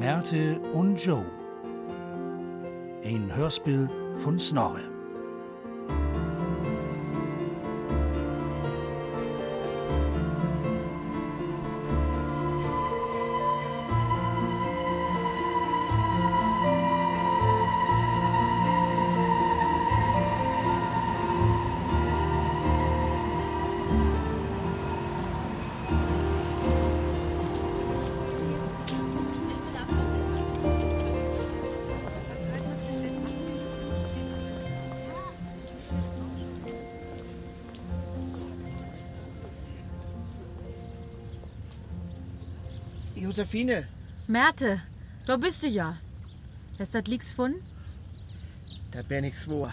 Märte und Joe. Ein Hörspiel von Snorre. Josephine, Märte, da bist du ja. Hast das lieg's von? das wär nix vor.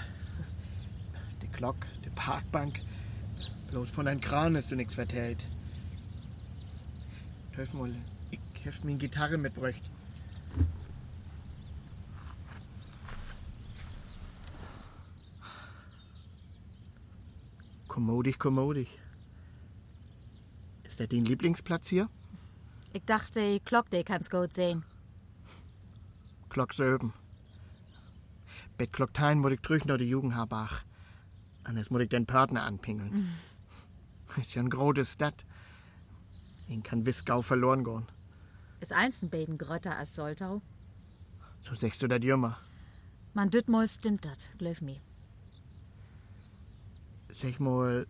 Die Glock, die Parkbank. Bloß von deinem Kran hast du nix vertellt. Hilf mal, ich hef mir Gitarre mitbräucht. Kommodig, kommodig. Ist das dein Lieblingsplatz hier? Ich dachte, die Glock, die kannst gut sehen. Glock söben. Bet Glocktein muss ich drüchen durch die Jugendhabach. Anders muss ich den Partner anpingeln. Ist ja ein großes Stadt. Den kann Wiskau verloren gehen. Ist eins ein Beten grötter als Soltau? So sagst du das immer. Man düt mal stimmt dat, glaub mir. Sag mal,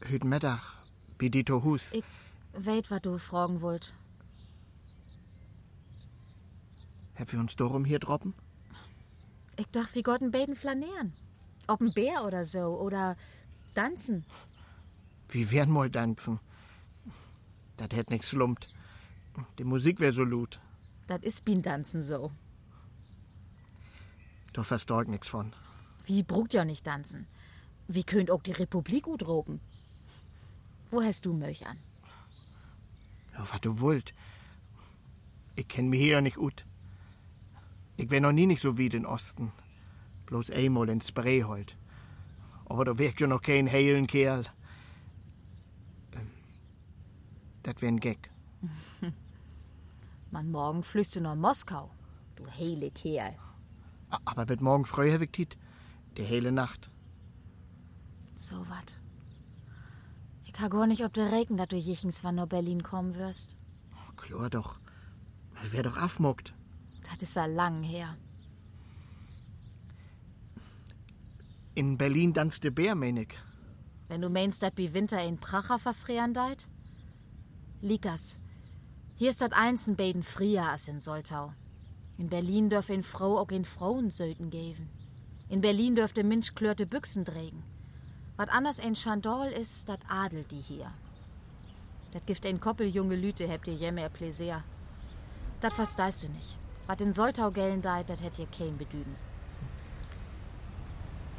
hüt Mittag, bei Dito Hus. Ich weet, was du fragen wollt. Hab wir uns darum hier droppen? Ich dachte, wie Gott ein Beten flanieren. Ob ein Bär oder so, oder tanzen. Wie wären mal tanzen? Das hätt nix slumpt. Die Musik wär so lut. Das ist bin tanzen so. Du verstehst nix von. Wie brugt ja nicht tanzen? Wie könnt auch die Republik gut roben? Wo hast du Möch an? Ja, was du wollt. Ich kenn mich hier nicht gut. Ich wär noch nie nicht so wie den Osten. Bloß einmal ins Spreehold. Aber da wirkt ja noch kein heilen Kerl. Ähm, Das wär ein Gag. Man morgen flüst du nach Moskau. Du heile Kerl. Aber wird morgen früh hab ich. Die hele Nacht. So wat. Ich ha gar nicht, ob der Regen, dass du jichens von nach Berlin kommen wirst. Klar doch. Wär doch afmuckt. Das ist ja lang her. In Berlin tanzt der Bär, mein ich. Wenn du meinst, dass wie Winter in Pracher verfrieren deit? Likas, hier ist das eins ein Beden frier als in Soltau. In Berlin dürf in Frau auch in Frauensöten geben. In Berlin dürfte Mensch klörte Büchsen trägen. Was anders ein Schandol ist, dat adelt die hier. Dat gift ein Koppel junge Lüte, habt ihr jemmer Pläsier. Dat verstehst du nicht. Was in Soltau gellen deit, dat hätt ihr kein bedüden.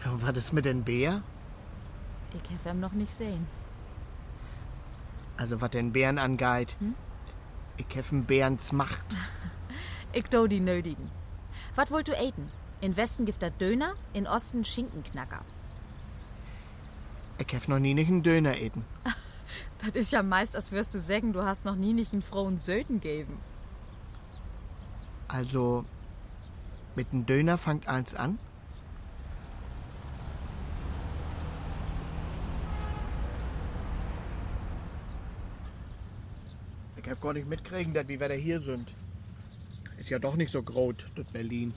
Ja, was ist mit den Bär? Ich hef ihm noch nicht sehen. Also, was den Bären angeht. Ich hef einen Bärens Macht. Ich do die nötigen. Was wollt du eten? In Westen gibt dat Döner, in Osten Schinkenknacker. Ich hef noch nie nicht einen Döner eten. Das ist ja meist, als wirst du sagen, du hast noch nie nicht einen Frauen Söten geben. Also, mit dem Döner fangt eins an. Ich hab gar nicht mitkriegen, dass wie wir da hier sind. Ist ja doch nicht so groß, das Berlin.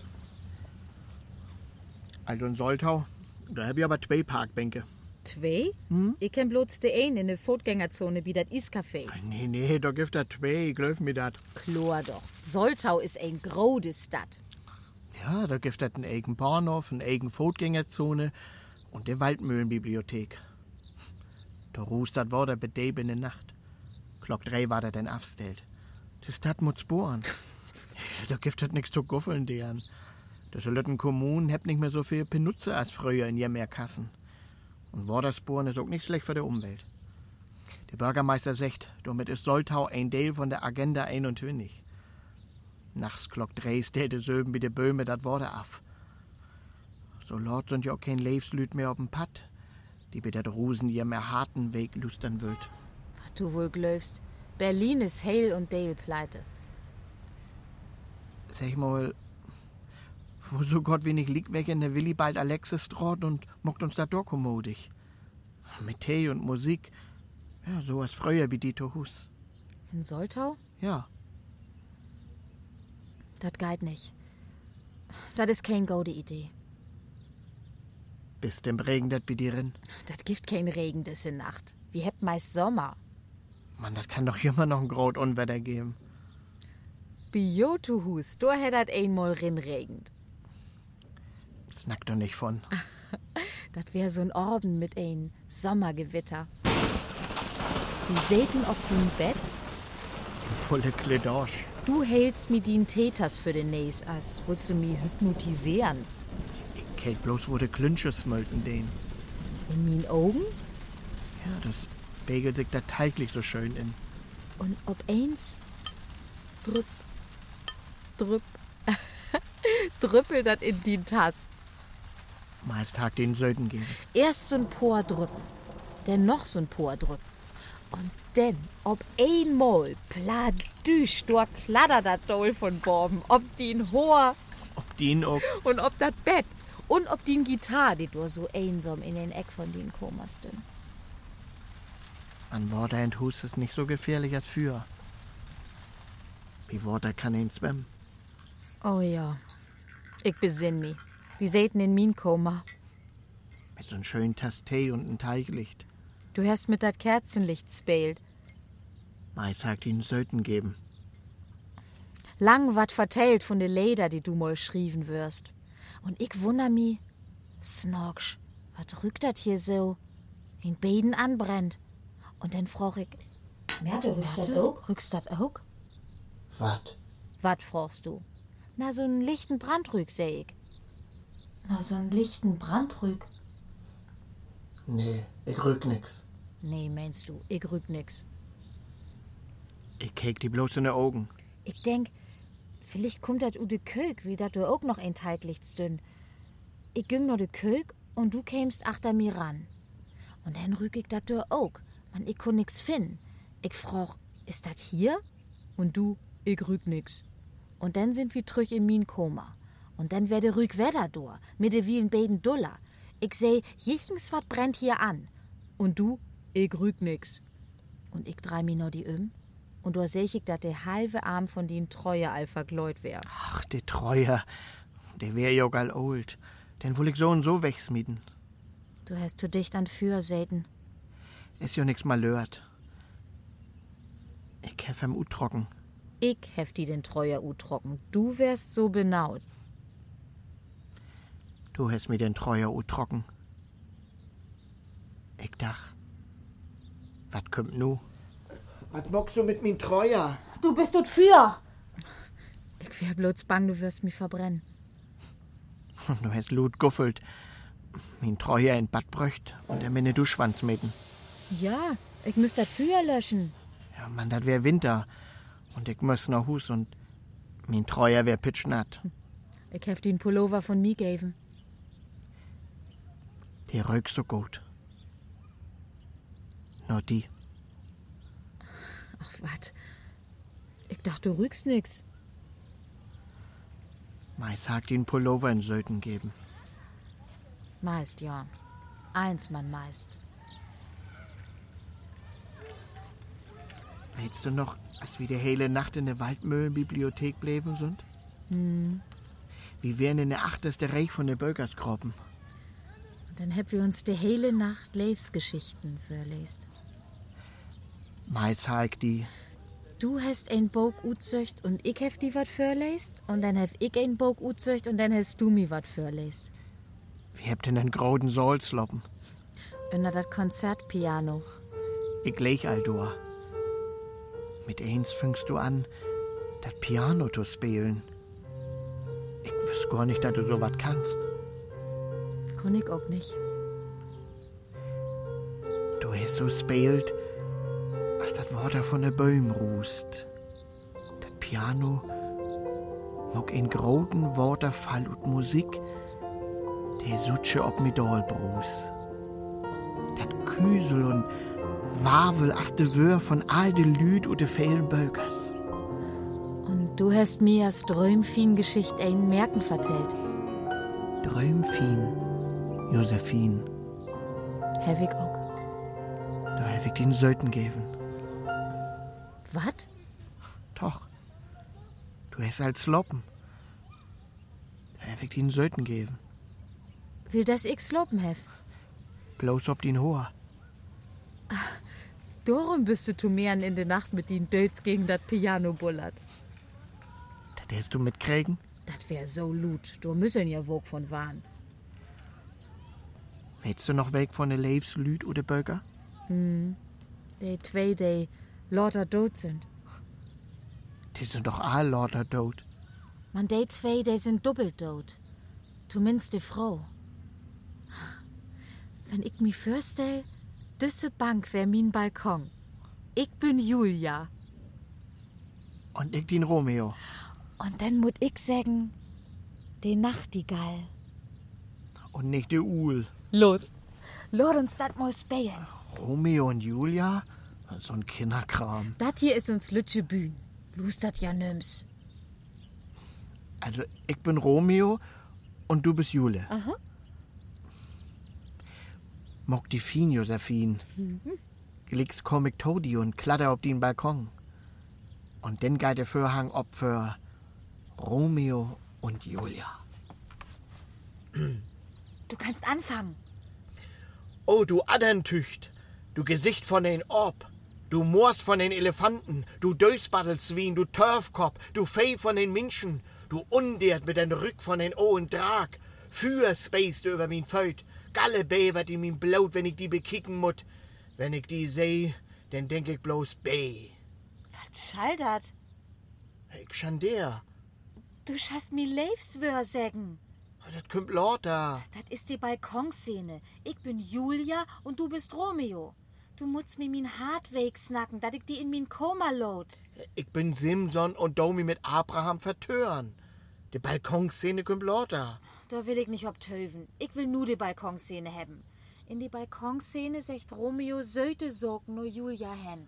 Also in Soltau, da hab ich aber zwei Parkbänke. Zwei? Ich kenn bloß de ein in der Fußgängerzone wie dat Iscafé. Nee, nee, da gibt da zwei, glaub mir das. Chlor doch. Soltau ist ein grode Stadt. Ja, da gibt es einen eigenen Bahnhof, eine eigene Fußgängerzone und die Waldmühlenbibliothek. Da rußt das war der bedebene Nacht. Glock drei war der dann aufstellt. Die Stadt muss bohren. da gibt es nichts zu guffeln, deren. Das Lütten Kommunen habt nicht mehr so viel Benutzer als früher in mehr Kassen. Und Watersporen ist auch nicht schlecht für die Umwelt. Der Bürgermeister sagt, damit ist Soltau ein Teil von der Agenda 21. Nachts klock drei stellte Söben wie de Böhme dat Worte af. So laut sind ja auch kein Lebenslüd mehr auf'm Pad, die bei der Drusen ihr mehr harten Weg lüstern wird. Was du wohl glaubst. Berlin ist heil und Dale pleite. Sag mal, wo so Gott wenig liegt weg in der Willi bald Alexis Straat und mockt uns da dokomodig. Mit Tee und Musik. Ja, so als früher wie Dieter Hus. In Soltau? Ja, Das geht nicht. Das ist kein gute Idee. bis dem Regen dat bei dir rin. Das gibt kein Regen diese Nacht. Wir habt meist Sommer. Mann, das kann doch immer noch ein grot Unwetter geben. Biotuhus, da hätt dat einmal rinregend. Snack doch nicht von. Das wär so ein Orden mit ein Sommergewitter. Wir säten ob den Bett. Volle Kledosch. Du hältst mir den Täters für den Näs as. Willst du mi hypnotisieren? Ich kennt bloß, wo de Klünsche smölten den. In min Augen? Ja, das begelt sich da täglich so schön in. Und ob eins drüpp, drüpp, drüppelt dat in die Tass. Meist Tag den Söden geben. Erst so'n Por drüppen, dann noch so'n Por drüppen. Und denn, ob einmal pladüsch, du kladdert dat Doll von Borben, ob den Hoher Ob den auch. und ob dat Bett und ob den Gitarre, die du so einsam in den Eck von den Komas dünn. An Water und Hus ist nicht so gefährlich als für. Wie Water kann ihn schwimmen. Oh ja, ich besinn mi. Wie säten in min Koma. Mit so einem schönen Tass Tee und einem Teiglicht. Du hast mit dat Kerzenlicht spält. Meist sagt ihn Söden geben. Lang wat vertellt von de Leder, die du mal schrieben wirst. Und ich wunder mi, Snorksch, wat rückt dat hier so? Den Beden anbrennt. Und dann froch ich, Merde, rückst du Merte, auch? rückst dat auch? Wat? Wat frochst du? Na, so'n lichten Brandrück, seh ich. Na, so einen lichten Brandrück. Nee, ich rück nix. Nee, meinst du, ich rück nix. Ich kek die bloß in die Augen. Ich denk, vielleicht kommt dat u de Kök, wie dat du auch noch ein Teitlichts dünn. Ich ging nur de Kök und du kämst achter mir ran. Und dann rück ich dat du auch. Man, ich kon nix finden. Ich froch, ist dat hier? Und du, ich rück nix. Und dann sind wir trüch in min Koma. Und dann werde rück Wetter do, mit de vielen Beden Duller. Ich seh, jichens wat brennt hier an. Und du, ich rück nix. Und ich drei mi nur die um. Und da seh ich, dat der halbe Arm von den Treue all vergläut wär. Ach, der Treuer. Der wär ja gal old. Den will ich so und so wegsmieden. Du hast zu dicht an für, Säten. Ist ja nix malört. Ich hef am Ut trocken. Ich heft die den Treuer u trocken. Du wärst so benaut. Du hast mir den Treuer trocken. Ich dach. Wat kommt nu? Was mockst du mit min Treuer? Du bist dort für. Ich wär bloß bang, du wirst mich verbrennen. Du hast Lut guffelt. Min Treuer in Bad bröcht und er meine Duschwanz meten. Ja, ich müsst das Feuer löschen. Ja, Mann, dat wär Winter. Und ich muss nach Hus und min Treuer wär pitschnatt. Ich heft den Pullover von mir geben. Der röck so gut. Nur die. Ach, wat? Ich dachte, du rückst nix. Mei sagt ihn Pullover in Söden geben. Meist, ja. Eins, man meist. Weißt du noch, als wir die hele Nacht in der Waldmühlenbibliothek bleiben sind? Hm. Wir wären in der achteste Reich von der Bürgerskroppen. Dann hab wir uns die hele Nacht Lebensgeschichten verlest. Mei sagt die, Du hast ein Bog uzöcht und ich hef die wat verlest. Und dann hef ich ein Bog uzöcht und dann hast du mi wat verlest. wir habt in den groden Sohlsloppen. Unter dat Konzertpiano. Ich leg all durch. Mit eins fängst du an, dat Piano zu spielen. Ich wüs gar nicht, dass du so wat kannst. Kon ich auch nicht. Du hast so spielt, als dat Water von der Bäum rußt. Dat Piano mag in groten Waterfall und Musik, der sutsche ob mit Dolbrus. Dat Küsel und Wavel as de Wör von all de Lüd und de fehlen Bökers. Und Du hast mir als Drömfin-Geschicht ein Merken vertellt. Drömfin, Josephine, ich auch. da ich den Söten geben. Wat? Doch, du hast als Loppen. Da ich den Söten geben. Will das ich slopen hef? Bloß ob den Hoher. Darum bist du Tumeren in der Nacht mit den Döts gegen das Piano bullert. Das hast du mitkriegen? Das wär so lut. Du müssen ja wog von Wahn. Weißt du noch weg von der Leifs, Lüd oder Böger? Die zwei, die lauter tot sind. Die sind doch all lauter tot. Man, die zwei, die sind doppelt tot. Zumindest die Frau. Wenn ich mi vorstell, düsse Bank wär min Balkon. Ich bin Julia. Und ich den Romeo. Und dann mut ich sagen, die Nachtigall. Und nicht der Uhl. Los. Lord uns dat mal spielen. Romeo und Julia? So ein Kinderkram. Dat hier ist uns Lütsche Bühn. Lustert ja nims. Also, ich bin Romeo und du bist Jule. Aha. Mock die Fien, Josephine. Gelegst Comic Toady und klatter auf den Balkon. Und dann geht der Vorhang ob für Romeo und Julia. Du kannst anfangen. Oh, du Aderntücht, du Gesicht von den Orb, du Moors von den Elefanten, du Dösbaddelswien, du Turfkopf, du Fee von den Menschen, du Undiert mit den Rück von den Ohen Drag, für spaced über min Föt, Galle bevert in min Blut, wenn ich die bekicken mut. Wenn ich die seh, dann denk ich bloß B. Was schallert? Ich schon der. Du schaffst mi Leifswör sägen. Das kommt lauter. Das ist die Balkonszene. Ich bin Julia und du bist Romeo. Du musst mir min Hart wegsnacken, dat ich die in min Koma load. Ich bin Simson und Domi mit Abraham vertören. Die Balkonszene kommt lauter. Da will ich nicht obtöven. Ich will nur die Balkonszene haben. In die Balkonszene sagt Romeo Söte sorgen nur Julia hen.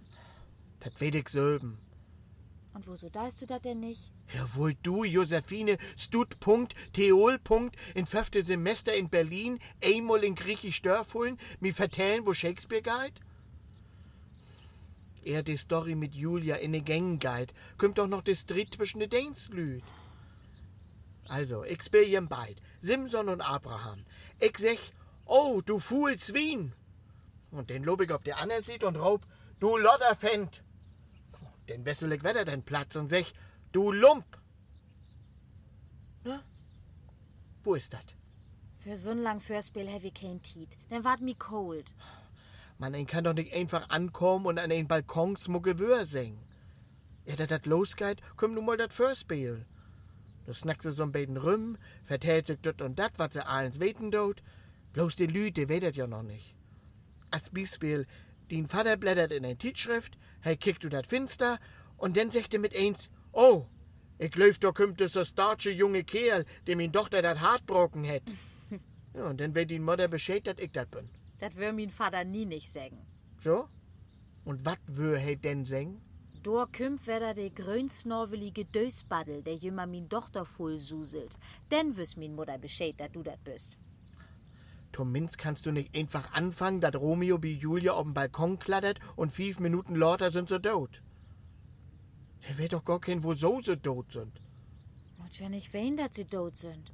Das weet ich selben. Und woso daist du dat denn nicht? Jawohl, du, Josephine, Stutpunkt, Theolpunkt, in fünfte Semester in Berlin, einmal in Griechisch Dörfullen, mir vertellen, wo Shakespeare geht? Er die Story mit Julia in de Gängen geht, kommt doch noch das Dritt zwischen de Dänslüd. Also, ich spiel beid, Simson und Abraham. Ich sech, oh, du Fuhls Wien. Und den lob ich ob der Anna sieht und raub, du Lotterfend. Den wessel ich wetter den Platz und sech, du Lump. Na? Wo ist dat? Für so'n lang Förspiel heavy kein Tiet. Dann wart mi cold. Man, ein kann doch nicht einfach ankommen und an den Balkons Muggewör singen. Ja, dat dat losgeht, komm nun mal dat Förspiel. Du snackst so ein beiden rum, vertellt sich dat und dat, was sie eins weten dort. Bloß die Lüte wedet ja noch nicht. Als Beispiel, den Vater blättert in ein Tischschrift, er kickt du dat Finster und dann sagt er mit eins, oh, ich glaub, da kommt das so starche junge Kerl, dem ihn Tochter dat Hart brocken hätt. ja, und dann wird die Mutter bescheid, dat ich dat bin. Dat wär min Vater nie nicht sägen. So? Und wat wür he denn singen? Dor kümmt wär de grönsnorvelige Dösbaddel, der jümmer min Tochter voll suselt. Denn wüs min Mutter bescheid, dat du dat bist. Zumindest kannst du nicht einfach anfangen, dass Romeo wie Julia auf den Balkon klattert und fünf Minuten lauter sind sie tot. Der wird doch gar kein, wo so sie tot sind. Muss ja nicht wen, dat sie tot sind.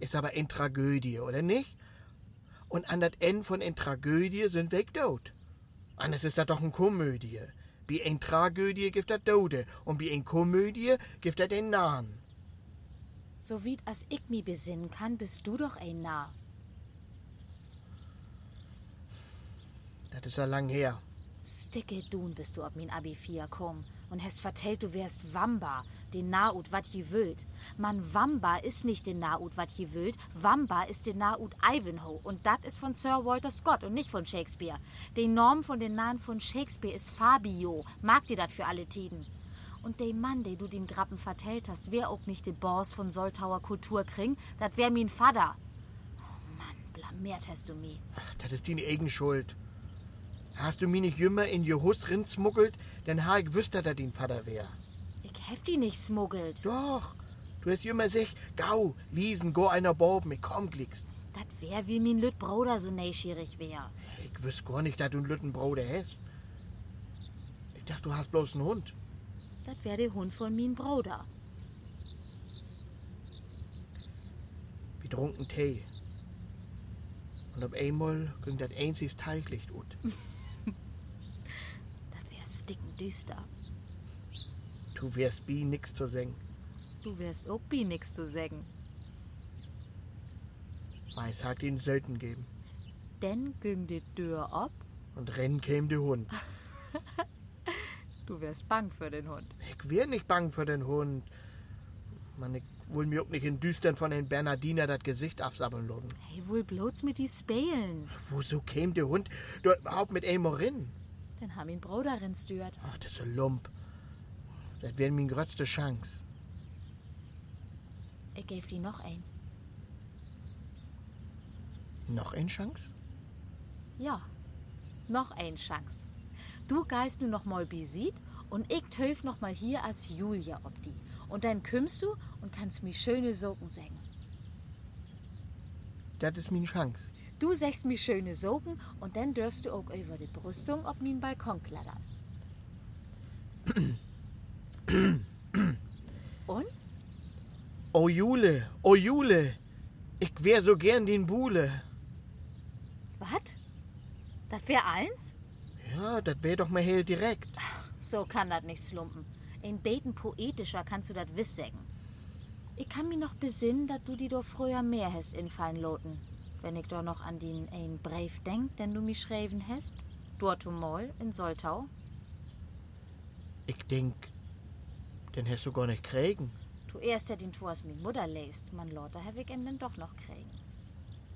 Ist aber eine Tragödie, oder nicht? Und an das Ende von einer Tragödie sind weg tot. Anders ist das doch eine Komödie. Wie eine Tragödie gibt das Tode und wie eine Komödie gibt das den Nahen. So wie as ich mi besinnen kann, bist du doch ein Narr. Das ist ja lang her. Sticke dun bist du ob min Abi 4 komm und hast vertellt, du wärst Wamba, den Nahut wat je wüllt. Man, Wamba ist nicht den Nahut wat je wüllt, Wamba ist den Nahut Ivanhoe und dat ist von Sir Walter Scott und nicht von Shakespeare. Die Norm von den Nahen von Shakespeare ist Fabio, mag dir dat für alle Tiden. Und der Mann, den du den Grappen vertellt hast, wär auch nicht der Boss von Soltauer Kulturkring, dat wär min Vater. Oh Mann, blamiert hast du mi. Ach, das ist deine eigene Schuld. Hast du mich nicht jümmer in je Hus rinsmuggelt, dann ha ich wüsste, dass dein Vater wär. Ich heft die nicht smuggelt. Doch, du hast immer sich, gau, wiesen, go einer Bob, mit komm klicks. Dat wär, wie min Lüt Bruder so neugierig wär. Ich wüs gar nicht, dass du einen lütten Bruder hast. Ich dachte, du hast bloß einen Hund. Dat wär der Hund von min Bruder. Wir trunken Tee. Und auf einmal ging das einziges Teiglicht ut. Dat wär sticken düster. Du wärst wie nix zu singen. Du wärst auch bi nix zu sägen. Weiß hat ihn selten geben. Denn güng die Tür ab. Und rennen käm der Hund. Du wärst bang für den Hund. Ich wär nicht bang für den Hund. Man, ich will mir auch nicht in Düstern von den Bernardiner das Gesicht absabbeln lassen. Hey, wohl bloß mit die Spelen. Woso käm der Hund überhaupt mit einmal Dann haben ihn Bruderin stört. Ach, das ist ein Lump. Das wäre meine größte Chance. Ich gäf die noch ein. Noch eine Chance? Ja, noch ein Chance. Du geist nu noch mal besit und ich töf noch mal hier als Julia ob die. Und dann kümmst du und kannst mir schöne Socken sägen. Das ist meine Chance. Du sägst mir schöne Socken und dann dürfst du auch über die Brüstung ob min Balkon klettern. und? Oh Jule, oh Jule, ich wär so gern den Buhle. Was? Das wär eins? Ja, das wär doch mal hier direkt. So kann das nicht slumpen. In beten poetischer kannst du das wiss sägen. Ich kann mich noch besinnen, dass du die doch früher mehr hast infallen loten. Wenn ich doch noch an den ein Brief denk, den du mich schreiben hast. Dort mal in Soltau. Ich denk, den hast du gar nicht kriegen. Du erst ja den Tor mit Mutter lest, man Lotter hab ich ihn dann doch noch kriegen.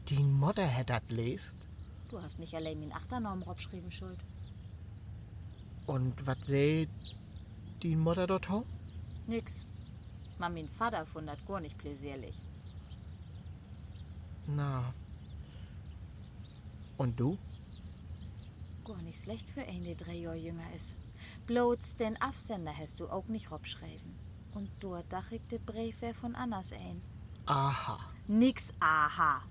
Die Mutter hat das lest. Du hast nicht allein min Achternamen schreiben schuld. Und was seh die Mutter dort ho? Nix. Man min Vater fand gar nicht pläsierlich. Na. Und du? Gar nicht schlecht für einen, der drei Jahre jünger ist. Bloß den Absender hast du auch nicht robschreiben. Und dort dach ich de Brief wär von Annas ein. Aha. Nix aha.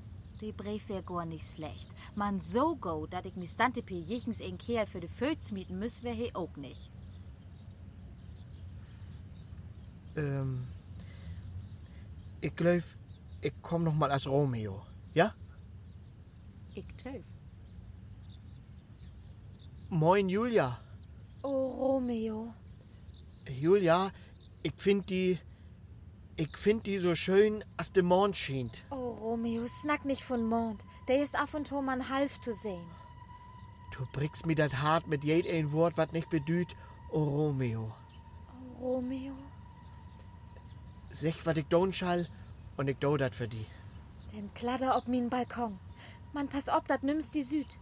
De Brief wär gar nicht schlecht. Man so go, dat ich mi Stante P. jichens ein Kerl für de Föts mieten müss, wär he auch nicht. Ähm. Ich glaub, ich komm noch mal als Romeo. Ja? Ich töf. Moin, Julia. Oh, Romeo. Julia, ich find die. Ich find die so schön, als der Mond schient. Oh, Romeo, snack nicht von Mond. Der ist af und to man half zu sehen. Du brickst mir das hart mit jed ein Wort, wat nicht bedüht. Oh, Romeo. Oh, Romeo. Sech, wat ich don schall, und ich do dat für die. Den Kladder ob min Balkon. Man, pass ob, dat nimmst die Süd.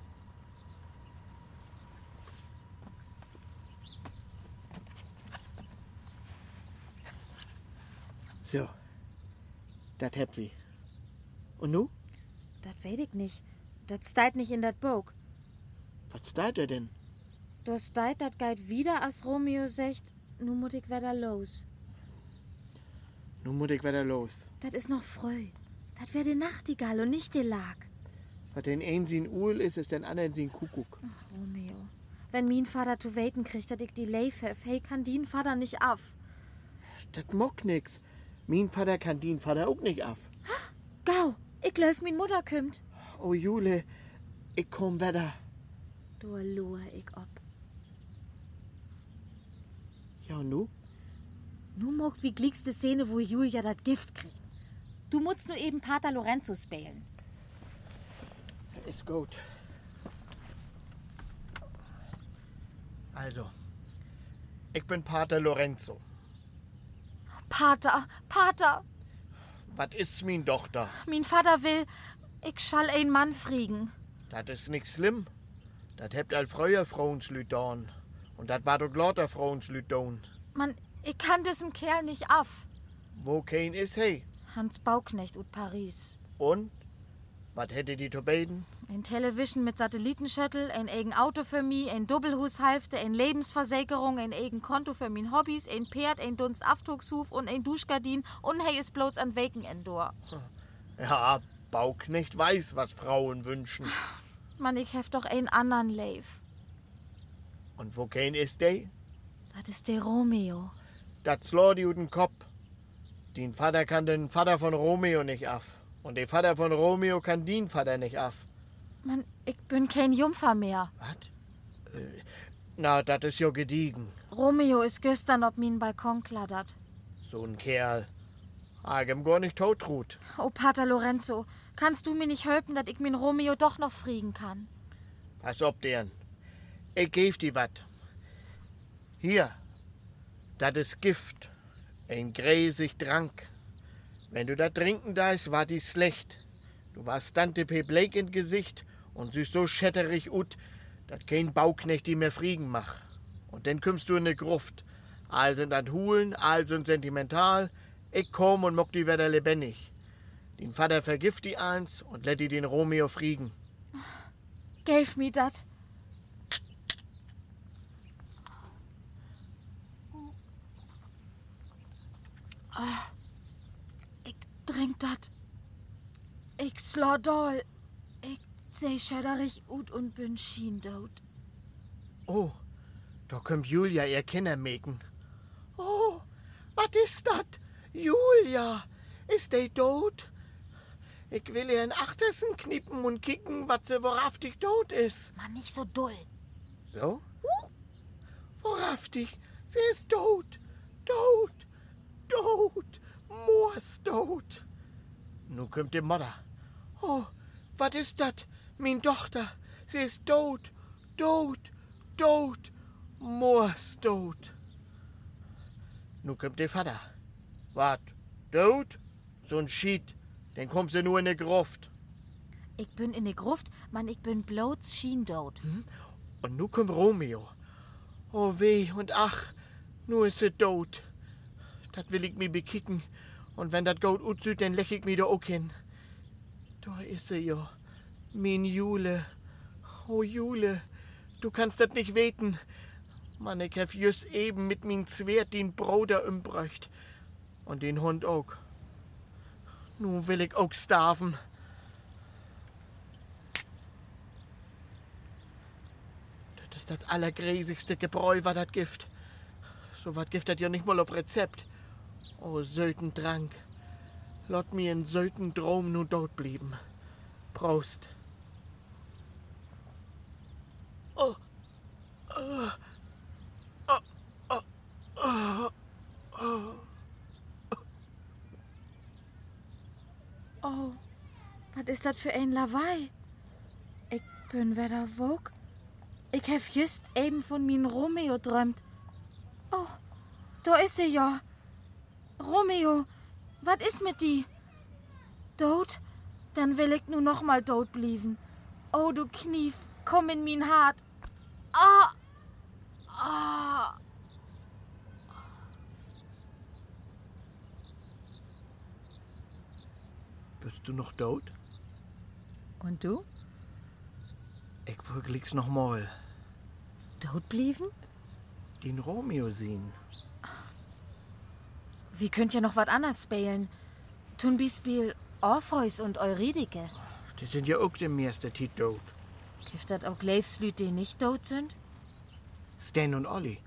So. Dat heb wie. Und nu? Dat weet ich nicht. Dat steit nicht in dat Bog. Was steht da denn? Da steit dat geit wieder, als Romeo sagt, nu mut ich wieder los. Nu muss ich wieder los. Dat is noch früh. Dat wär de Nachtigall und nicht de Lag. Was den einen sin Uhl ist, ist den anderen sin Kuckuck. Romeo. Wenn min Vater zu weten kriegt, dat ich die Leif hef, hey, kann din Vater nicht af. Dat mock nix. Mein Vater kann den Vater auch nicht af. Gau, ich läuf min Mutter kümmt. Oh, Jule, ich komm wieder. Du lur ich ob. Ja, und nu? Nu mogt wie glickste Szene, wo Julia dat Gift kriegt. Du musst nur eben Pater Lorenzo spielen. Ist gut. Also, ich bin Pater Lorenzo. Pater, Pater, Was ist min Tochter? min Vater will, ich schall ein Mann friegen. Das ist nix schlimm. Das hebt all früher Frauenslüt dorn. Und das war doch lauter Frauenslüt dorn. Man, ich kann diesen Kerl nicht af. Wo kein is, hey? Hans Bauknecht ut Paris. Und? Was hätte die zu beten? Ein Television mit Satellitenshuttle, ein eigen Auto für mich, ein Doppelhaushälfte, ein Lebensversicherung, ein eigen Konto für mein Hobbys, ein Pferd, ein Dunst Aftrugshuf und ein Duschgardin und hey ist bloß an Weken door. Ja, Bauknecht weiß, was Frauen wünschen. Mann, ich hef doch einen anderen Leif. Und wo kein ist der? Das ist der Romeo. Das slår die den Kopf. Den Vater kann den Vater von Romeo nicht af. Und der Vater von Romeo kann den Vater nicht af. Mann, ich bin kein Jungfer mehr. Was? Äh, na, das ist ja gediegen. Romeo ist gestern ob min Balkon kladdert. So ein Kerl. Agem gar nicht totrut. Oh, Pater Lorenzo, kannst du mir nicht helfen, dass ich min Romeo doch noch friegen kann? Pass op, deren. Ich geb dir wat. Hier. Das ist Gift. Ein gräsig Trank. Wenn du da trinken dast, war die schlecht. Du warst Tante P. Blake in Gesicht und siehst so schetterig ut, dat kein Bauknecht die mehr friegen mach. Und dann kümmst du in ne Gruft. All sind an Hulen, all sind sentimental. Ich komm und mock die wieder lebendig. Den Vater vergift die eins und let die den Romeo friegen. Gelf mi dat. Ah, ich trink dat. Ich slår doll. Ich seh schöderig ut und bin schiendot. Oh, da kommt Julia ihr Kinder meken. Oh, was ist dat? Julia, ist der tot? Ich will ihr in Achtersen knippen und kicken, was sie wahrhaftig tot ist. Mann, nicht so dull. So? Wahrhaftig, sie ist tot. Tot. Tot. Moors tot. Nu kommt die Mutter. Oh, was ist dat? Min Tochter, sie ist tot. Tot. Tot. Moors tot. Nu kommt der Vater. Wat? Tot? So ein Schied. Den kommt sie nur in die Gruft. Ich bin in de Gruft, man, ich bin bloß schiendot. Und nu kommt Romeo. Oh weh und ach, nu ist sie tot. Dat will ich mi bekicken. Und wenn dat Gold ut süd, dann lech ich mi da auch hin. Da ist sie ja. Min Jule. Oh Jule, du kannst dat nicht weten. Mann, ich hab just eben mit min Zwert den Bruder umbröcht. Und den Hund auch. Nu will ich auch starven. Das ist das allergräsigste Gebräu, war das Gift. So was giftet ja nicht mal ob Rezept. Oh, söten Trank. Lot mir in söten Drom nun dort blieben. Prost. Oh. Was ist das für ein Lawei? Ich bin wieder wog. Ich hab just eben von min Romeo träumt. Oh, da ist sie ja. Romeo, was ist mit die? Tot? Dann will ich nur noch mal tot blieben. Oh, du Knief, komm in min Hart. Ah! Ah! Bist du noch tot? Und du? Ich verglicks noch mal. Tot blieben? Den Romeo sehen. Wie könnt ihr noch was anderes spielen? Tun Beispiel Orpheus und Eurydike. Die sind ja auch dem meiste Tit tot. Gibt das auch Leifslüt, die nicht tot sind? Stan und Olli.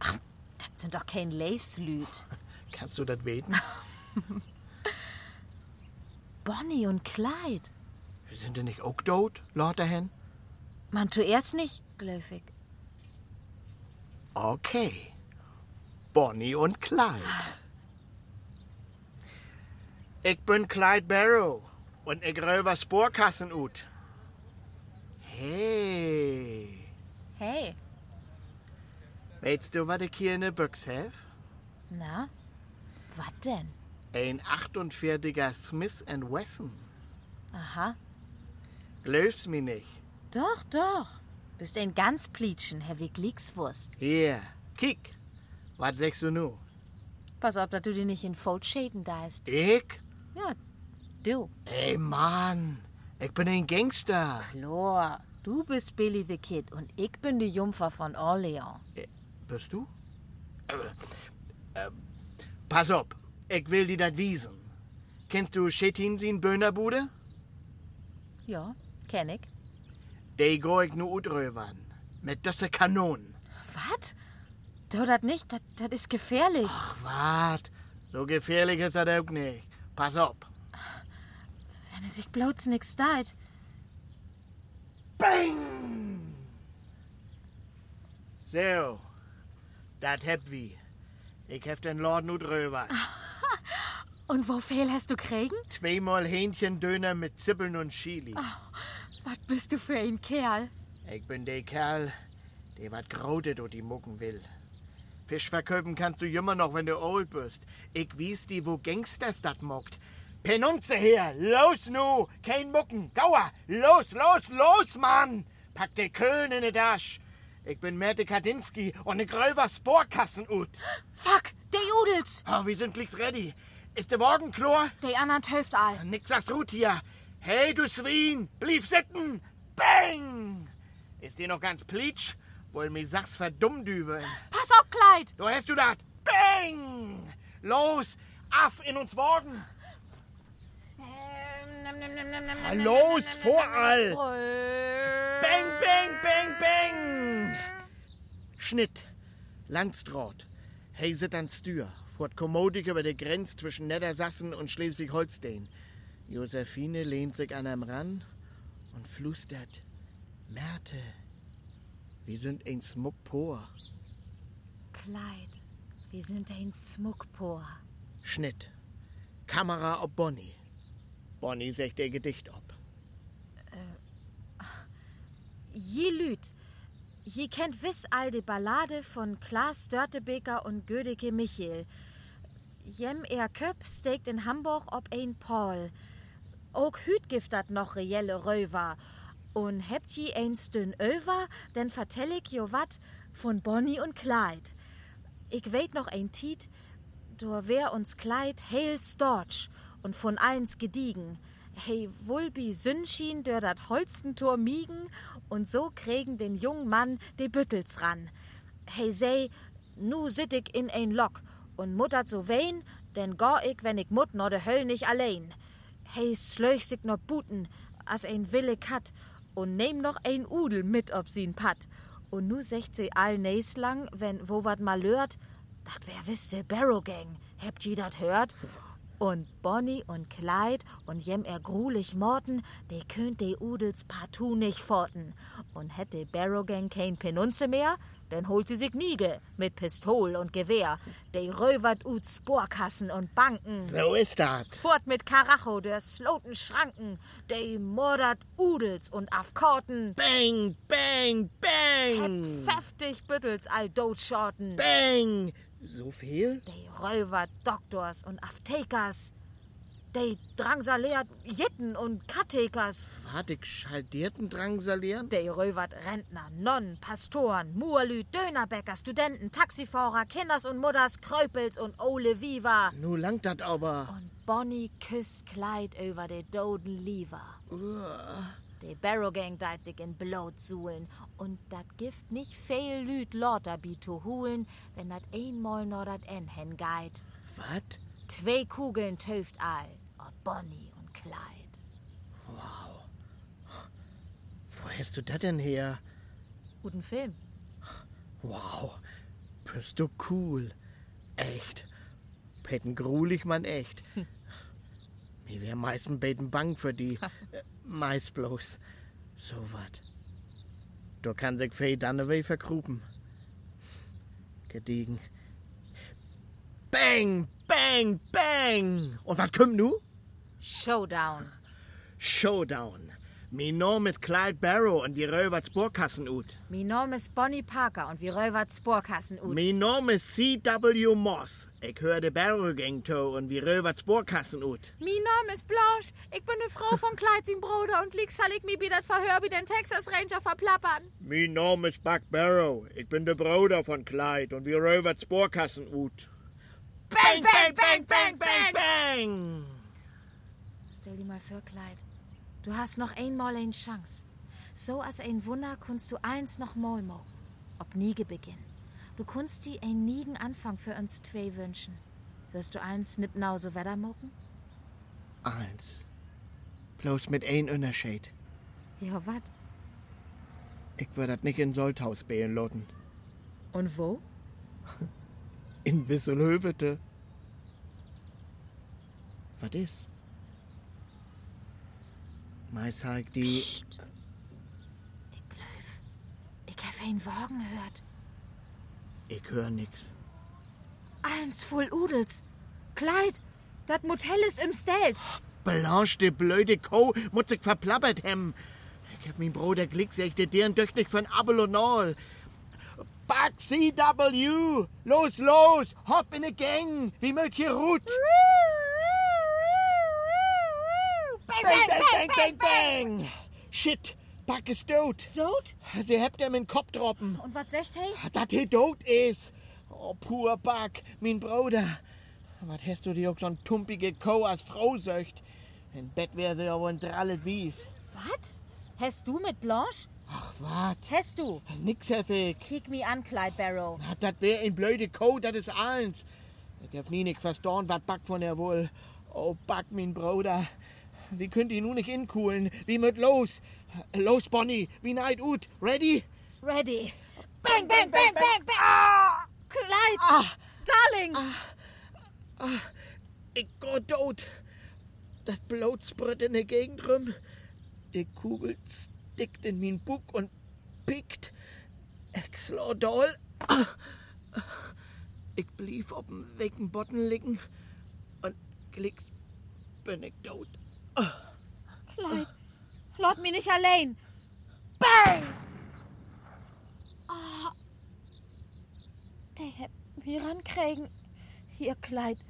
Das sind doch kein Leifslüt. Kannst du das weten? Bonnie und Clyde. sind die nicht auch tot, Lauterhen? Man zuerst nicht, gläufig. Okay. Bonnie und Clyde. Ich bin Clyde Barrow und ich röver Sporkassen ut. Hey. Hey. Weißt du, was ich hier in der Büchse hab? Na? Was denn? Ein 48er Smith Wesson. Aha. Glaubst mir nicht? Doch, doch. Bist ein ganz Plietschen, Herr Wiglickswurst. Hier, kick. Was sagst du nu? Pass auf, dass du dir nicht in Fold schäden da ist. Ich? Ja, du. Ey, Mann. Ich bin ein Gangster. Lor, du bist Billy the Kid und ich bin die Jungfer von Orleans. Äh, bist du? Äh, äh, pass auf, ich will dir das wiesen. Kennst du Schettin sin Böhnerbude? Ja, kenn ich. Die geh ich nur utröwern. Mit düsse Kanonen. Was? Du, das nicht, das ist gefährlich. Ach, wat? So gefährlich ist das auch nicht. Pass auf. Wenn er sich bloß nix deit. Bang! So, das heb wie. Ich hef den Lord nu drüber. Und wo viel hast du kriegen? Zweimal Hähnchendöner mit Zippeln und Chili. Was bist du für ein Kerl? Ich bin der Kerl, der wat grotet und die mucken will. Fisch verköpen kannst du immer noch, wenn du old bist. Ich wies die, wo Gangsters dat mockt. Penunze her, los nu, kein Mucken, Gauer, los, los, los, Mann! Pack de Köln in de Dasch. Ich bin Merte Kadinski und ich roll was Sporkassen ut. Fuck, de Udels! Oh, wir sind glicks ready. Ist der Wagen klar? De anderen töft all. Nix das Rut hier. Hey, du Swin, blieb sitten. Bang! Ist die noch ganz plitsch? Wohl mir sag's verdummdüveln. Pass auf, Kleid! Du hast du dat? Bang! Los, af in uns Wagen. Los, vorall! Bang, bang, bang, bang! Schnitt. Landstraat. Hey, sit an Stür. Fort kommodig über die Grenze zwischen Niedersassen und Schleswig-Holstein. Josephine lehnt sich an einem ran und flüstert. Merte, wir sind ein Smuckpor. Kleid, wir sind ein Smuckpor. Schnitt. Kamera ob Bonnie. Bonnie sagt ihr Gedicht ob. Je Lüt, je kennt wiss all die Ballade von Klaas Dörtebeker und Gödeke Michel. Jem er Köp stegt in Hamburg ob ein Paul. Ook Hüt gift dat noch reelle Röver. Und hebt je ein Stün över, denn vertell ich jo wat von Bonnie und Clyde. Ich weet noch ein Tiet, do wär uns Kleid heil storch und von eins gediegen. Hey, Wulbi Sünnschien dör dat Holstentor miegen und so kriegen den jungen Mann de Büttels ran. Hey, sei, nu sit ich in ein Lock und muttert so wein, denn gor ich, wenn ich mut, no de Höll nicht allein. Hey, slöch sich noch buten, as ein Wille kat und nehm noch ein Udel mit ob sie'n Patt. Und nu secht sie all näs lang, wenn wo wat mal hört, dat wär wisst de Barrow Gang. Habt ihr dat hört? Und Bonnie und Clyde und jem er grulich Morten, de könnt de Udels partout nicht forten. Und hätt de Barrow Gang kein Penunze mehr, denn holt sie sich Niege mit Pistol und Gewehr. De röwert ut Sporkassen und Banken. So ist das. Fort mit Karacho, der sloten Schranken, de mordert Udels und Afkorten. Bang, bang, bang! Hebt pfefftig Büttels all Dotschorten. Bang! So viel? De Räuber Doktors und Aftekers. De drangsaliert Jitten und Katekers. Wart ich schaldierten drangsalieren? De Räubert Rentner, Nonnen, Pastoren, Murlü, Dönerbäcker, Studenten, Taxifahrer, Kinders und Mutters, Kröpels und Ole Viva. Nu langt dat aber. Und Bonnie küsst Kleid über de Doden Lieber. De Barrow Gang deit sich in Blut suhlen. Und dat Gift nicht fehl Lüd Lorterbi zu hulen, wenn dat einmal nur dat en hen geit. Wat? Zwei Kugeln töft all, ob Bonnie und Clyde. Wo hast du das denn her? Guten Film. Wow, bist du cool. Echt. Beten grulich, man echt. Mir wär meisten beten bang für die. meist bloß. So wat. Du kannst dich fei dann weh verkrupen. Gediegen. Bang, bang, bang. Und wat kommt nu? Showdown. Showdown. Mi Name mit Clyde Barrow und wir ut. Mein Name ist Bonnie Parker und wir ut. Mi Name ist C.W. Moss. Ich höre de Barrow Gang to und wir ut. Mein Name ist Blanche. Ich bin eine Frau von Clyde, sein Bruder, und lieg schall ich mi bi dat Verhör wie den Texas Ranger verplappern. Mi Name ist Buck Barrow. Ich bin der Bruder von Clyde und wir röwert Sporkassen ut. Bang, bang, bang, bang, bang! bang! Stell dir mal vor, Clyde. Du hast noch einmal eine Chance. So als ein Wunder kunst du eins noch mal mogen. Ob Niege beginn. Du kunst die ein niegen Anfang für uns zwei wünschen. Wirst du eins nippnau so weiter mogen? Eins. Bloß mit ein Unterschied. Ja, wat? Ich würde das nicht in Solthaus bähen loten. Und wo? In Wisselhövete. Was ist? Mei sagt die. Ich glaub, ich hab einen Wagen gehört. Ich hör nix. Eins voll Udels. Kleid, das Motel ist im Stelt. Blanche, die blöde Kuh, muss ich verplappert hem. Ich hab mein Bruder Glick, dir, deren doch nicht von Abel und all. Back CW! Los, los! Hopp in die Gang! Wie mögt hier Ruth? Bang, bang, bang, bang, bang! Shit, Back ist tot. Tot? Sie habt ihm in den Kopf droppen. Und was sagt hey? Dat er tot ist. Oh, pur Back, mein Bruder. Was hast du dir auch so ein tumpige Kuh als Frau söcht? Im Bett wär sie ja wohl ein drallet Wief. Was? Hast du mit Blanche? Ach, wat? Hast du? Nix, Heffig. Kick me an, Clyde Barrow. Na, dat wär ein blöde Kuh, dat is eins. Ich hab nie nix verstanden, wat Back von der wohl. Oh, Back, mein Bruder. Wie könnt ihr nun nicht inkuhlen? Wie mit los? Los, Bonnie, wie neid ut? Ready? Ready. Bang, bang, bang, bang, bang! Ah! Clyde! Ah, Darling! ich go tot. Das Blut sprüht in der Gegend rum. Die Kugel stickt in mein Bug und pickt. Ich slå doll. Ah. Ich blieb auf dem wecken Botten liegen und klicks bin ich tot. Clyde, lot mich nicht allein. Bang! Ah. Der hätt mir rankriegen. Hier, Clyde,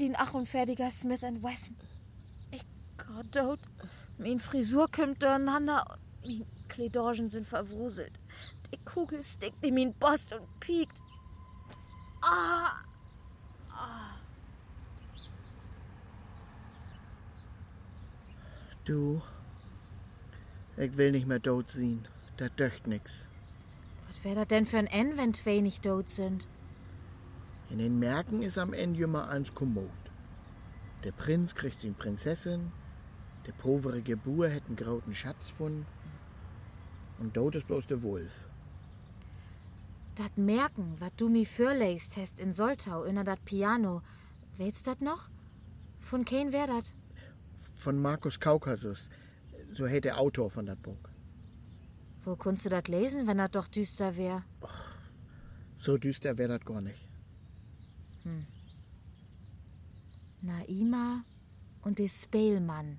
den ach und fertiger Smith Wesson. Ich gott. Mein Frisur kommt durcheinander. Mein Kledorgen sind verwuselt. Die Kugel stickt in mein Bost und piekt. Ah! Du, ich will nicht mehr tot sehen. Das döcht nix. Was wär das denn für ein N, wenn zwei nicht tot sind? In den Märkten ist am Ende immer eins kommod. Der Prinz kriegt sin Prinzessin, der povere Gebur hätt einen grauten Schatz von und dort ist bloß der Wolf. Dat Merken, wat du mi fürleist hast in Soltau, inner dat Piano, weißt dat noch? Von kein wär dat? Von Markus Kaukasus, so hätt der Autor von dat Buch. Wo kunst du dat lesen, wenn dat doch düster wär? So düster wär dat gar nicht. Naima und des Spelmann.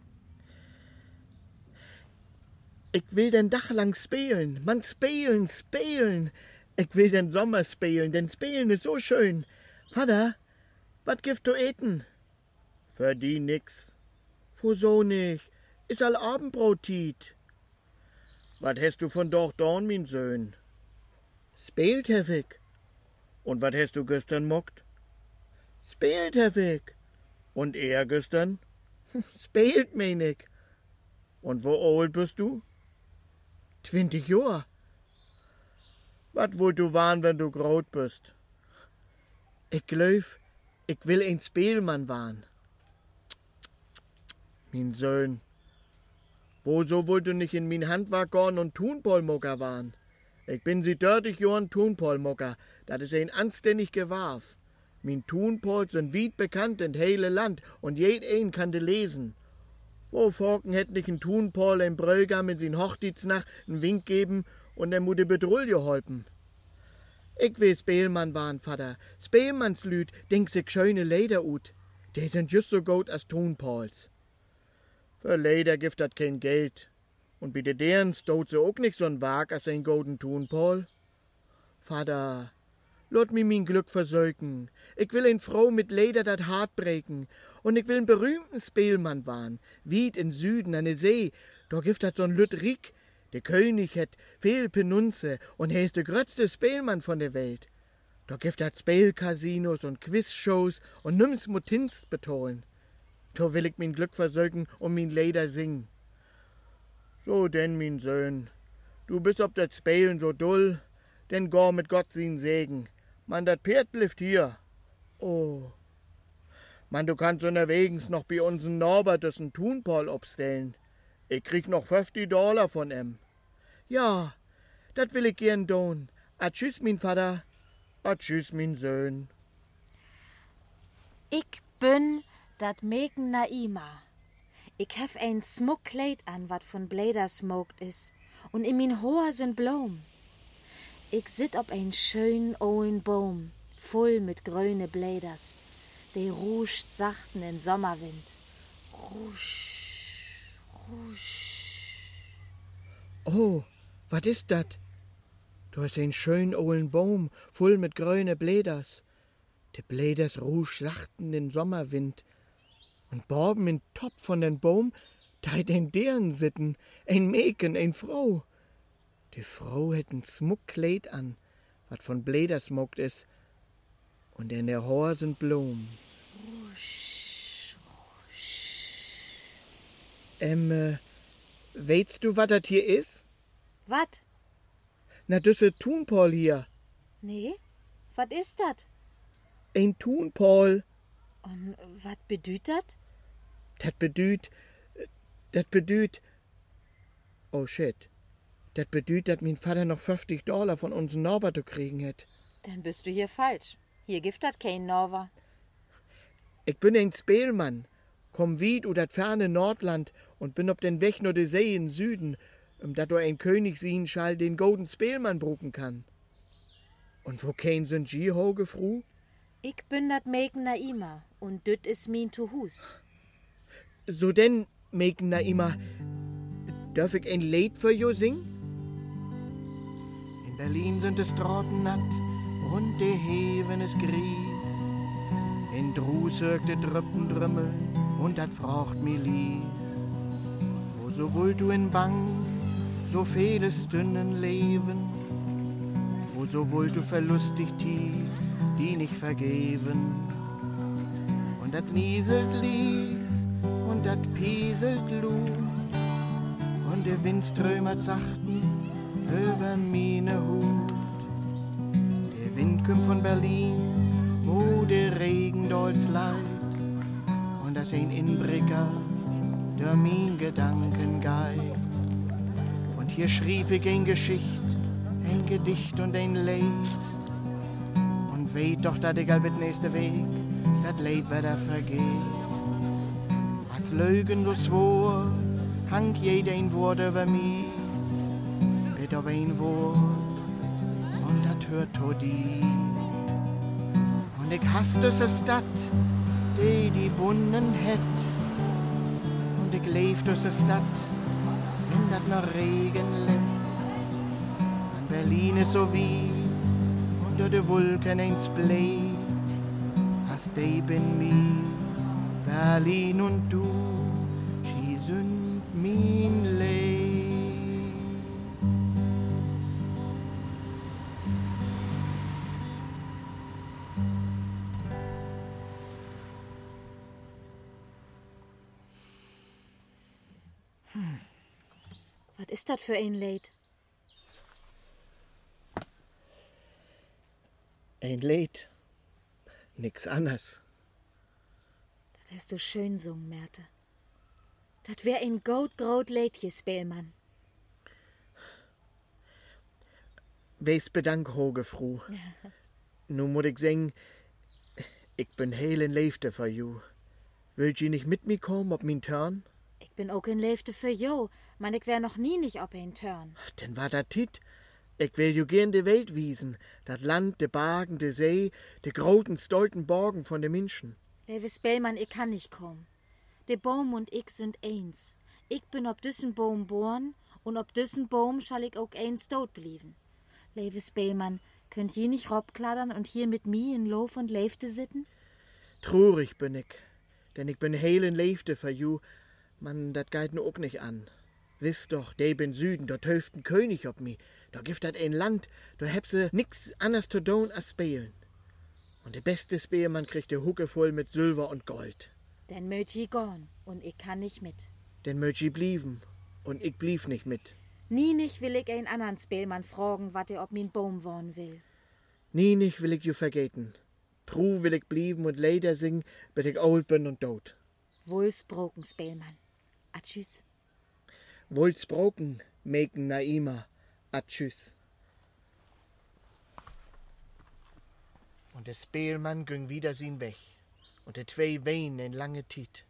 Ich will den Dach lang spielen, man spielen, spielen. Ich will den Sommer spielen, denn spielen ist so schön. Vater, wat gift du eten? Für die nix. Wo so nicht? Is all Abendbrot-Tit. Wat hast du von doch dorn, min Söhn? Spielt, Heffig. Und wat hast du gestern mockt? Spielt, Heffig. Und er gestern? Spielt, mein ich. Und wo alt bist du? Twintig Jahr. Wat wollt du waren, wenn du graut bist? Ich glaub, ich will ein Spielmann waren. Mein Sohn, wo so wollt du nicht in min Handwerk gorn und Thunpolmocker waren? Ich bin sie dörtig Jahren Thunpolmocker, dat is ein anständig Gewarf. Min Thunpol sind weit bekannt in hele Land und jed ein kann de lesen. Wo Forken hätt nicht ein Thunpol ein Bröger mit sin Hochzeitsnacht n Wink geben und er mude Betrouille holpen. Ich will Spielmann waren, Vater. Spielmannslüd, denk sich schöne Leder ut. Die sind just so gut als Thunpols. Für Leder gibt dat kein Geld. Und bitte deren stot sie auch nicht so'n Wag als ein golden Thunpol. Vater, lot mi min Glück versöken. Ich will ein Frau mit Leder dat Hart breken. Und ich will einen berühmten Spielmann waren. Wied in Süden an der See. Da gibt dat so'n Lüt. Der König hätt viel Penunze und er ist der größte Spielmann von der Welt. Da gibt dat Spielcasinos und Quizshows und nimm's Mutinst betonen. Da will ich min Glück versöken und min Leder singen. So denn, min Söhn, du bist ob das Spielen so dull, denn gor mit Gott sin Segen. Man, dat Pferd blifft hier. Oh. Man, du kannst unterwegs noch bei uns'n Norbert das n Thunpol obstellen. Ich krieg noch 50 Dollar von em. Ja, dat will ich gern tun. A tschüss, min Vater. A tschüss, min Söhn. Ich bin dat Meken Naima. Ich hef ein Smuckkleid an, wat von Bläder smoked is. Und in min Haar sind Blom. Ich sit op ein schön oen Baum, voll mit grüne Bläders. De ruscht sachten in Sommerwind. Rusch, rusch. Oh, wat ist dat? Du hast ein schön ollen Baum, voll mit grüne Bläders. De Bläders rusch sachten den Sommerwind. Und Borben in Top von den Baum, da hat ein deren sitten, ein Mäken, ein Frau. Die Frau hätt ein Smuckkleid an, wat von Bläders smokt is. Und in der Haar sind Blumen. Ähm, äh, weißt du, wat dat hier is? Wat? Na, düsse Thunpol hier. Nee? Wat ist dat? Ein Thunpol. Und wat bedüht dat? Dat bedüht, dat bedüht. Oh shit. Dat bedüht, dat mein Vater noch 50 Dollar von uns Norbert zu kriegen hätt. Dann bist du hier falsch. Hier gibt dat kein Norwer. Ich bin ein Spielmann. Komm wied u dat ferne Nordland und bin ob den Weg nur de See in Süden, um dat du ein König sehen schall den golden Spielmann brucken kann. Und wo kein sind ji hoge fru? Ich bin dat Meken Naima und düt is min to Hus. So denn, Meken na immer, darf ich ein Lied für jo singen? In Berlin sind es Straßen natt und de Heven is gries. In Drus hört de Drüppen drümmel und dat fragt mir lies. Wo so wollt du in Bang, so vieles dünnen Leben, wo so wollt du verlustig tief, die nicht vergeben. Und dat nieselt lies und dat pieselt Lut und der Wind strömert sachten über meine Hut. Der Wind kommt von Berlin, wo der Regen dolz leid und das ein Inbricker, der mein Gedanken geit. Und hier schrieb ich ein Geschicht, ein Gedicht und ein Lied. Weht doch, dat ich mit nächste Weg, dat Leid wieder vergeht. Als Lügen so swor, hang jeder ein Wort über mich, bitt ob ein Wort, und dat hört to die. Und ich hasst es es dat, die die Bunnen hätt, und ich lebt es es dat, wenn dat noch Regen lädt. Und Berlin ist so weit, unter de Wolken eins bläht, hast de bin mi, Berlin und du, sie sind mein Leid. Was ist dat für ein Leid? Ein Lied, nix anders. Das hast du schön sung, Märte. Dat wär ein goldgrot Leidje, Spielmann. Wees bedank, hoge Fru. nu muss ich singen, ich bin helen Leefte für ju. Willt je nicht mit mir kommen, ob min Turn? Ich bin auch in Leefte für Jo, man ich wär noch nie nicht ob ein Turn. Denn war dat tit. Ich will ju gern de Welt wiesen, dat Land, de Bergen, de See, de groten, stolten Borgen von de Menschen. Lewe Spellmann, ich kann nicht kommen. Der Baum und ich sind eins. Ich bin ob düssen Baum born und ob düssen Baum schall ich auch eins tot blieben. Lewe Spellmann, könnt ihr nicht robkladern und hier mit mir in Lof und Leifte sitten? Trurig bin ich, denn ich bin helen Leefte für ju. Man, dat geht nu auch nicht an. Wisst doch, de bin Süden, dort höft ein König ob mi. Da gibt dat ein Land, da heb se nix anders zu tun als spielen. Und der beste Speermann kriegt de Hucke voll mit Silber und Gold. Denn ihr gorn und ich kann nicht mit. Den möcht i blieben Und ich blieb nicht mit. Nie nicht will ich einen anderen Spielmann fragen, wat er ob min Baum wohnen will. Nie nicht will ich ju vergeten. Tru will ich blieben und Lieder singen, bis ich alt bin und tot. Wohlsproken, Spielmann. A tschüss. Wohlsproken, meken Naima. A tschüss. Und der Spielmann ging wieder sin Weg. Und de zwei weinen in lange Tiet.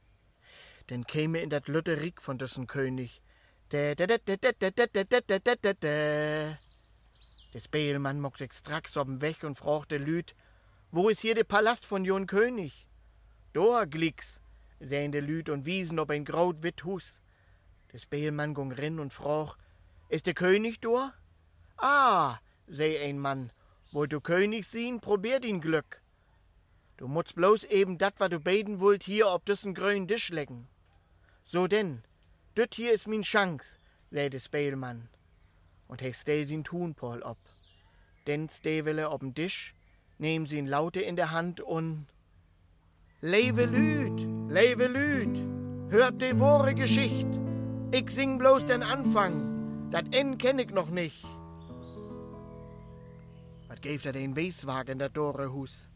Denn käme in dat Lutterik von dessen König. Der Spielmann mock sich stracks ob'n Weg und fragte Lüd, wo ist hier der Palast von Jon König? Dor glicks, sehen de Lüd und wiesen ob ein graut wit Hus. Der Spielmann ging rin und frag, ist der König dor? Ah, seh ein Mann, wollt du König sehen, probier din Glück. Du musst bloß eben dat, wat du beten wollt, hier ob düssen grünen Tisch lecken. So denn, düt hier is min Chance, seh der Spielmann. Und he stell sin Thunpol ob. Denn er ob'n Tisch, nehm sin Laute in der Hand und Leve Lüd, leve Lüd, hört de wahre Geschicht. Ich sing bloß den Anfang, dat End kenn ich noch nicht. Was gäf er den Weeswagen der Dore Hus?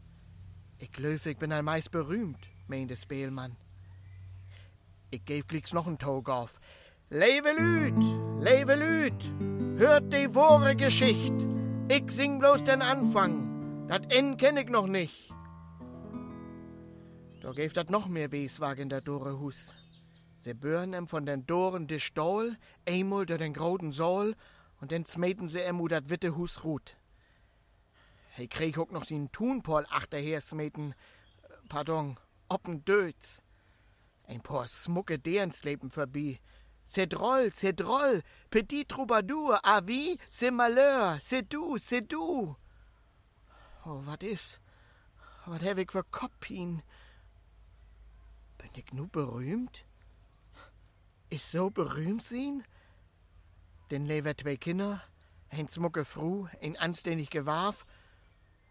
Ich löf, ich bin ein meist berühmt, meinte Spielmann. Ich gäf glicks noch n Tog auf. Leve Lüd, leve Lüd, hört de wahre Geschicht. Ich sing bloß den Anfang, dat End kenn ich noch nicht. Da gäf dat noch mehr Weeswagen der Dore Hus. Sie bürn em von den Doren de Stol, einmal durch den groten Saal, und dann smeten sie em u dat witte Hus rut. He krieg auch noch den Thunpol achterher smeten, pardon, ob'n Dötz. Ein paar smucke Derens leben vorbei. C'est drôle, c'est drôle, petit troubadour, ah oui, c'est malheur, c'est du, c'est du. Oh, wat is? Wat hab ich für Kopfhin? Bin ich nu berühmt? Is so berühmt sin? Den lever zwei Kinder, ein smucke Fru, ein anständig Gewarf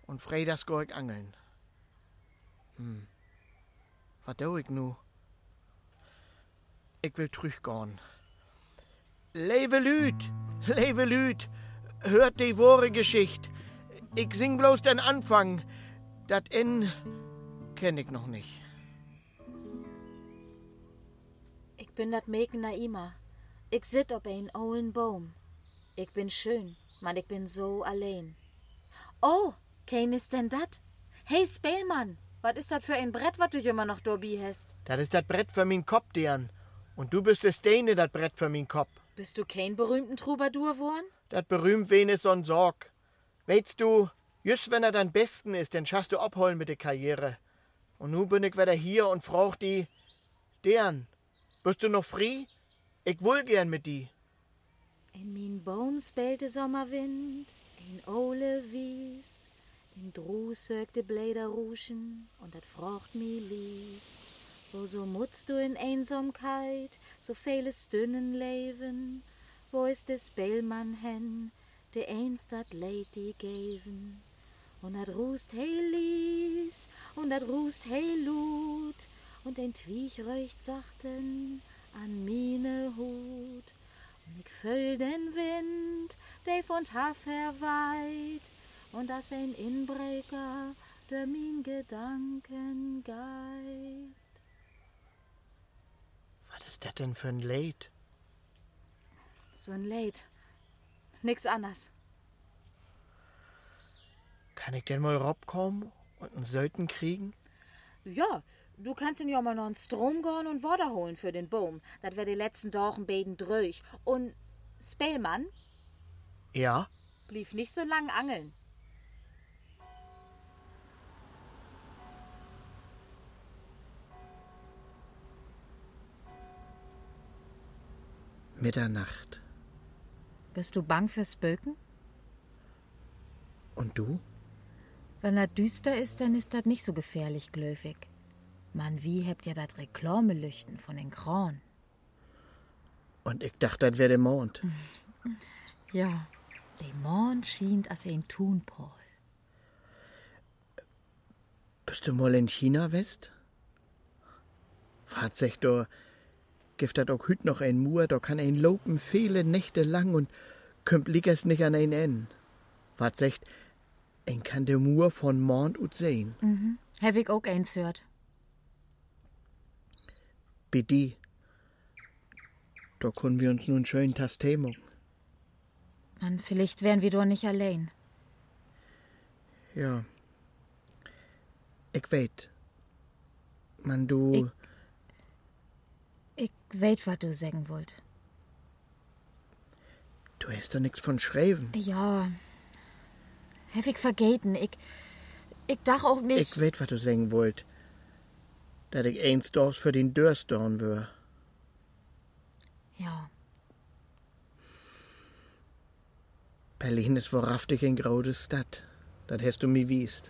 und Fredas go ich angeln. Hm, wat do ich nu? Ich will trüchgorn. Leve Lüd, leve Lüd, hört die wahre Geschicht. Ich sing bloß den Anfang, dat N kenn ich noch nicht. Ich bin dat Mäken Naima. Ich sit op ein ollen Baum. Ich bin schön, man ich bin so allein. Oh, kein ist denn dat? Hey, Spielmann, was ist dat für ein Brett, wat du immer noch dobi hast? Das ist das Brett für min Kopf, deren. Und du bist das Steine, das Brett für min Kopf. Bist du kein berühmten Troubadour worn? Dat berühmt wen is so'n Sorg. Weißt du, just wenn er dann besten ist, dann schaffst du abholen mit der Karriere. Und nu bin ich wieder hier und frag die, deren, bist du noch frei? Ich will gern mit die. In min Baum spielte Sommerwind, in Ole Wies, in Drus sögte Bläder ruschen und dat frocht mi lies. Wo so mutzt du in Einsamkeit, so vieles dünnen Leben, wo ist des Bellmann hen, de einst dat Lady geven. Und dat rust hey lies, und dat rust hey lut, und ein Twiech röcht sachten an mine Hut. Und ich füll den Wind, der von Hafer weit, und das ein Inbreker, der min Gedanken geit. Was ist das denn für ein Lied? So ein Lied. Nix anders. Kann ich denn mal robkommen und einen Söten kriegen? Ja, du kannst ihn ja mal noch einen Strom gehen und Wasser holen für den Baum. Das wär die letzten Tagen beten dröch. Und Spellmann Ja? blieb nicht so lang angeln. Mitternacht. Bist du bang fürs Spöken? Und du? Wenn er düster ist, dann ist das nicht so gefährlich, glöwig. Man, wie habt ihr dat Reklamelüchten von den Kron? Und ich dachte, das wär der Mond. Ja. Der Mond schien als ein Thunpol. Bist du mal in China, West? Fahrt da gibt dat auch hüt noch ein Mur, da kann ein lopen viele Nächte lang und kümmt liegers nicht an ein N. Sagt, ein kann der Mur von Mond ut sehen. Mhm. Hab ich auch eins hört. Bidi. Da können wir uns nun schön Tastee machen. Man, vielleicht wären wir doch nicht allein. Ja. Ich weet. Man, du. Ich weet, was du sagen wollt. Du hast doch nix von Schreiben. Ja. Hab ich vergeten. Ich. Ich dach auch nicht. Ich weet, was du sagen wollt. Dat ich eins dorfs für den Dörstorn wär. Ja. Berlin ist wahrhaftig ein graude Stadt. Das hast du mir wiest.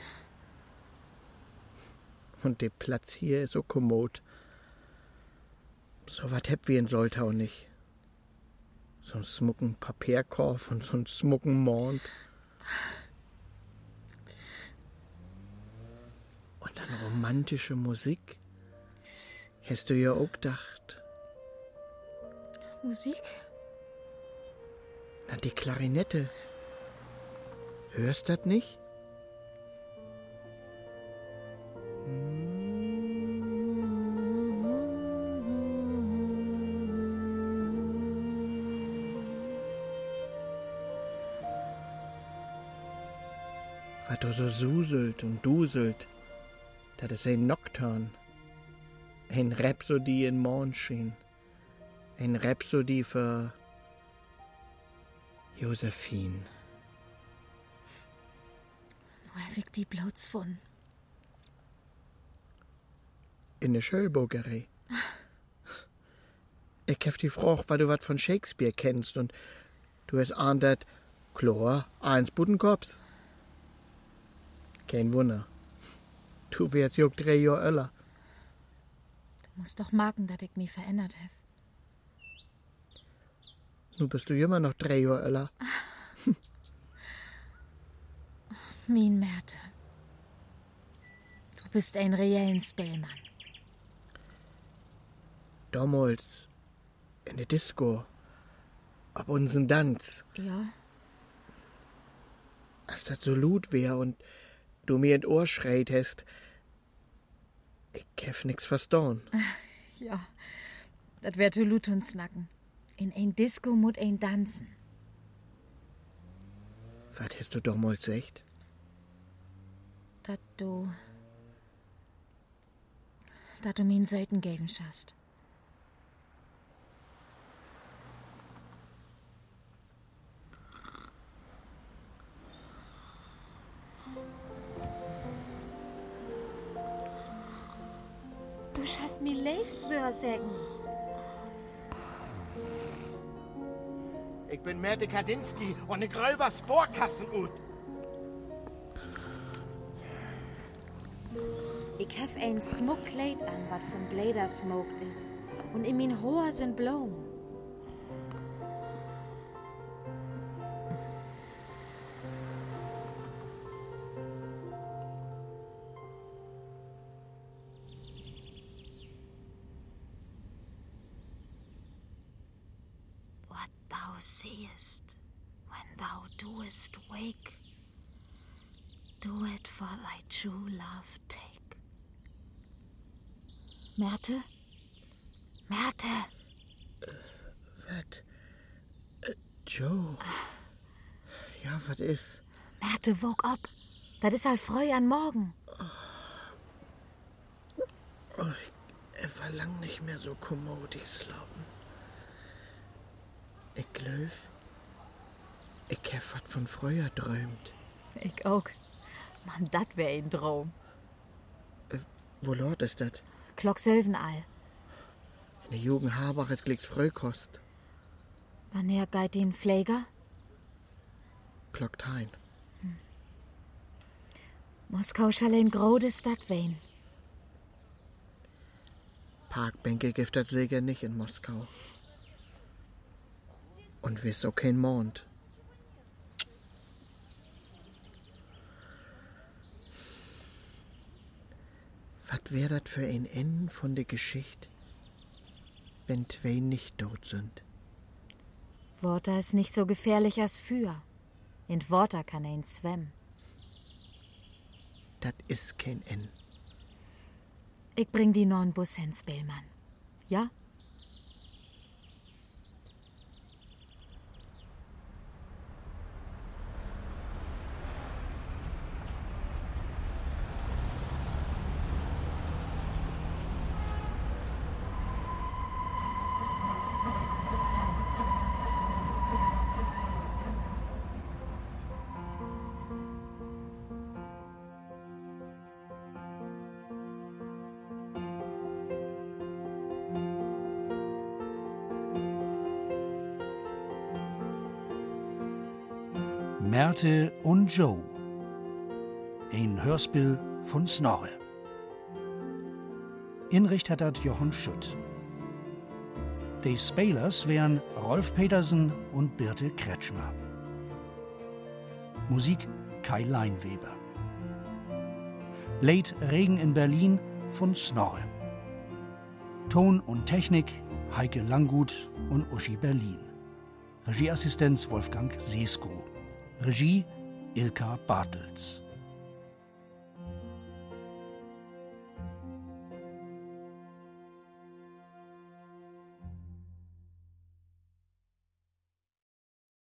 Und der Platz hier ist so kommod. So wat heb wir in Soltau nicht. So'n smucken Papierkorb und so'n smucken Mond. Und dann romantische Musik. Hast du ja auch gedacht. Musik? Na, die Klarinette. Hörst dat nicht? Was du so suselt und duselt, das ist ein Nocturne. Ein Rhapsodie in Mondschein. Ein Rhapsodie für Josephine. Wo hab ich die bloß von? In der Schölburgerei. Ich hab die Frage, weil du was von Shakespeare kennst und du hast ahnt dat Chlor, eins Buddenkops. Kein Wunder. Du wärst juck drei Jahr älter. Du musst doch merken, dass ich mich verändert hab. Nu bist du immer noch drei Jahr älter. Mein Märte. Du bist ein reellen Spellmann. Damals in der Disco. Ab unseren Tanz. Ja? Als das so lut wär und du mir in Ohr schreit hast. Ich hab nix verstanden. Ja. Das wär zu lut und snacken. In ein Disco mut ein tanzen. Was hast du damals echt? Dat du. Dat du mir einen Seiten geben schaust. Du schaust mir Lebenswör sagen. Ich bin Merte Kadinski und ich roll was Sporkassen ut. Ich hab ein Smuckkleid an, wat von Blader smoked is. Und in min Haar sind Blumen. True love take. Märte? Märte! Was? Äh, Joe. Ja, was ist? Märte, wog ab. Das ist halt freu an morgen. Oh, ich, er war lang nicht mehr so kommod, ich glauben. Ich glaub, ich hab wat von früher träumt. Ich auch. Mann, dat wär ein Traum. Wo Lord ist dat? Klock Söven all. In der Jugend Habach ist glicks Fröhkost. Wann er geit den Pfleger? Klockt hein. Moskau schall ein grode Stadt wein. Parkbänke gibt das sicher nicht in Moskau. Und wiss auch kein Mond. Was wär dat für ein Ende von der Geschichte, wenn zwei nicht tot sind. Water ist nicht so gefährlich als für. In Water kann ein schwemmen. Das ist kein N. Ich bring die neuen Bus hin, Spellmann. Ja? Märte und Joe. Ein Hörspiel von Snorre. Inricht hat Jochen Schütt. Die Spelers wären Rolf Petersen und Birte Kretschmer. Musik Kai Leinweber. Late Regen in Berlin von Snorre. Ton und Technik Heike Langgut und Uschi Berlin. Regieassistenz Wolfgang Sesko. Regie Ilka Bartels.